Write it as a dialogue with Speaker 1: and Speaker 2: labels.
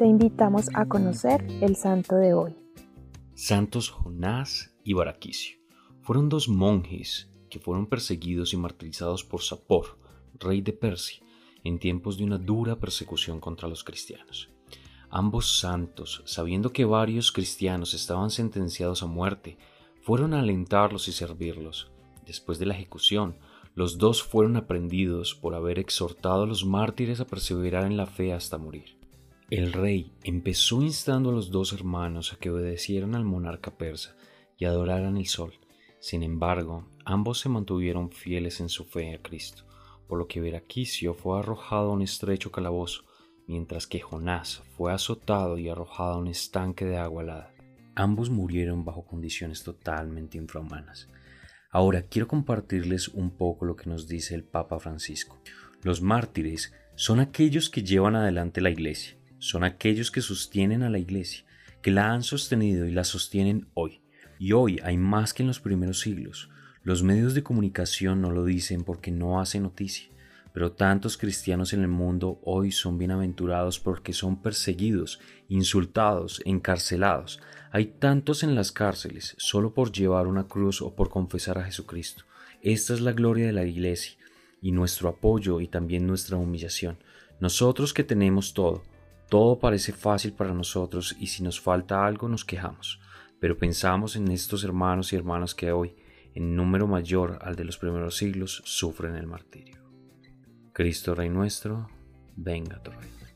Speaker 1: te invitamos a conocer el santo de hoy.
Speaker 2: Santos Jonás y Baraquicio fueron dos monjes que fueron perseguidos y martirizados por Sapor, rey de Persia, en tiempos de una dura persecución contra los cristianos. Ambos santos, sabiendo que varios cristianos estaban sentenciados a muerte, fueron a alentarlos y servirlos. Después de la ejecución, los dos fueron aprendidos por haber exhortado a los mártires a perseverar en la fe hasta morir. El rey empezó instando a los dos hermanos a que obedecieran al monarca persa y adoraran el sol. Sin embargo, ambos se mantuvieron fieles en su fe a Cristo, por lo que Veraquicio fue arrojado a un estrecho calabozo, mientras que Jonás fue azotado y arrojado a un estanque de agua helada. Ambos murieron bajo condiciones totalmente infrahumanas. Ahora quiero compartirles un poco lo que nos dice el Papa Francisco. Los mártires son aquellos que llevan adelante la Iglesia, son aquellos que sostienen a la Iglesia, que la han sostenido y la sostienen hoy. Y hoy hay más que en los primeros siglos. Los medios de comunicación no lo dicen porque no hacen noticia, pero tantos cristianos en el mundo hoy son bienaventurados porque son perseguidos, insultados, encarcelados. Hay tantos en las cárceles solo por llevar una cruz o por confesar a Jesucristo. Esta es la gloria de la Iglesia y nuestro apoyo y también nuestra humillación. Nosotros que tenemos todo, todo parece fácil para nosotros y si nos falta algo nos quejamos, pero pensamos en estos hermanos y hermanas que hoy, en número mayor al de los primeros siglos, sufren el martirio. Cristo Rey nuestro, venga tu reino.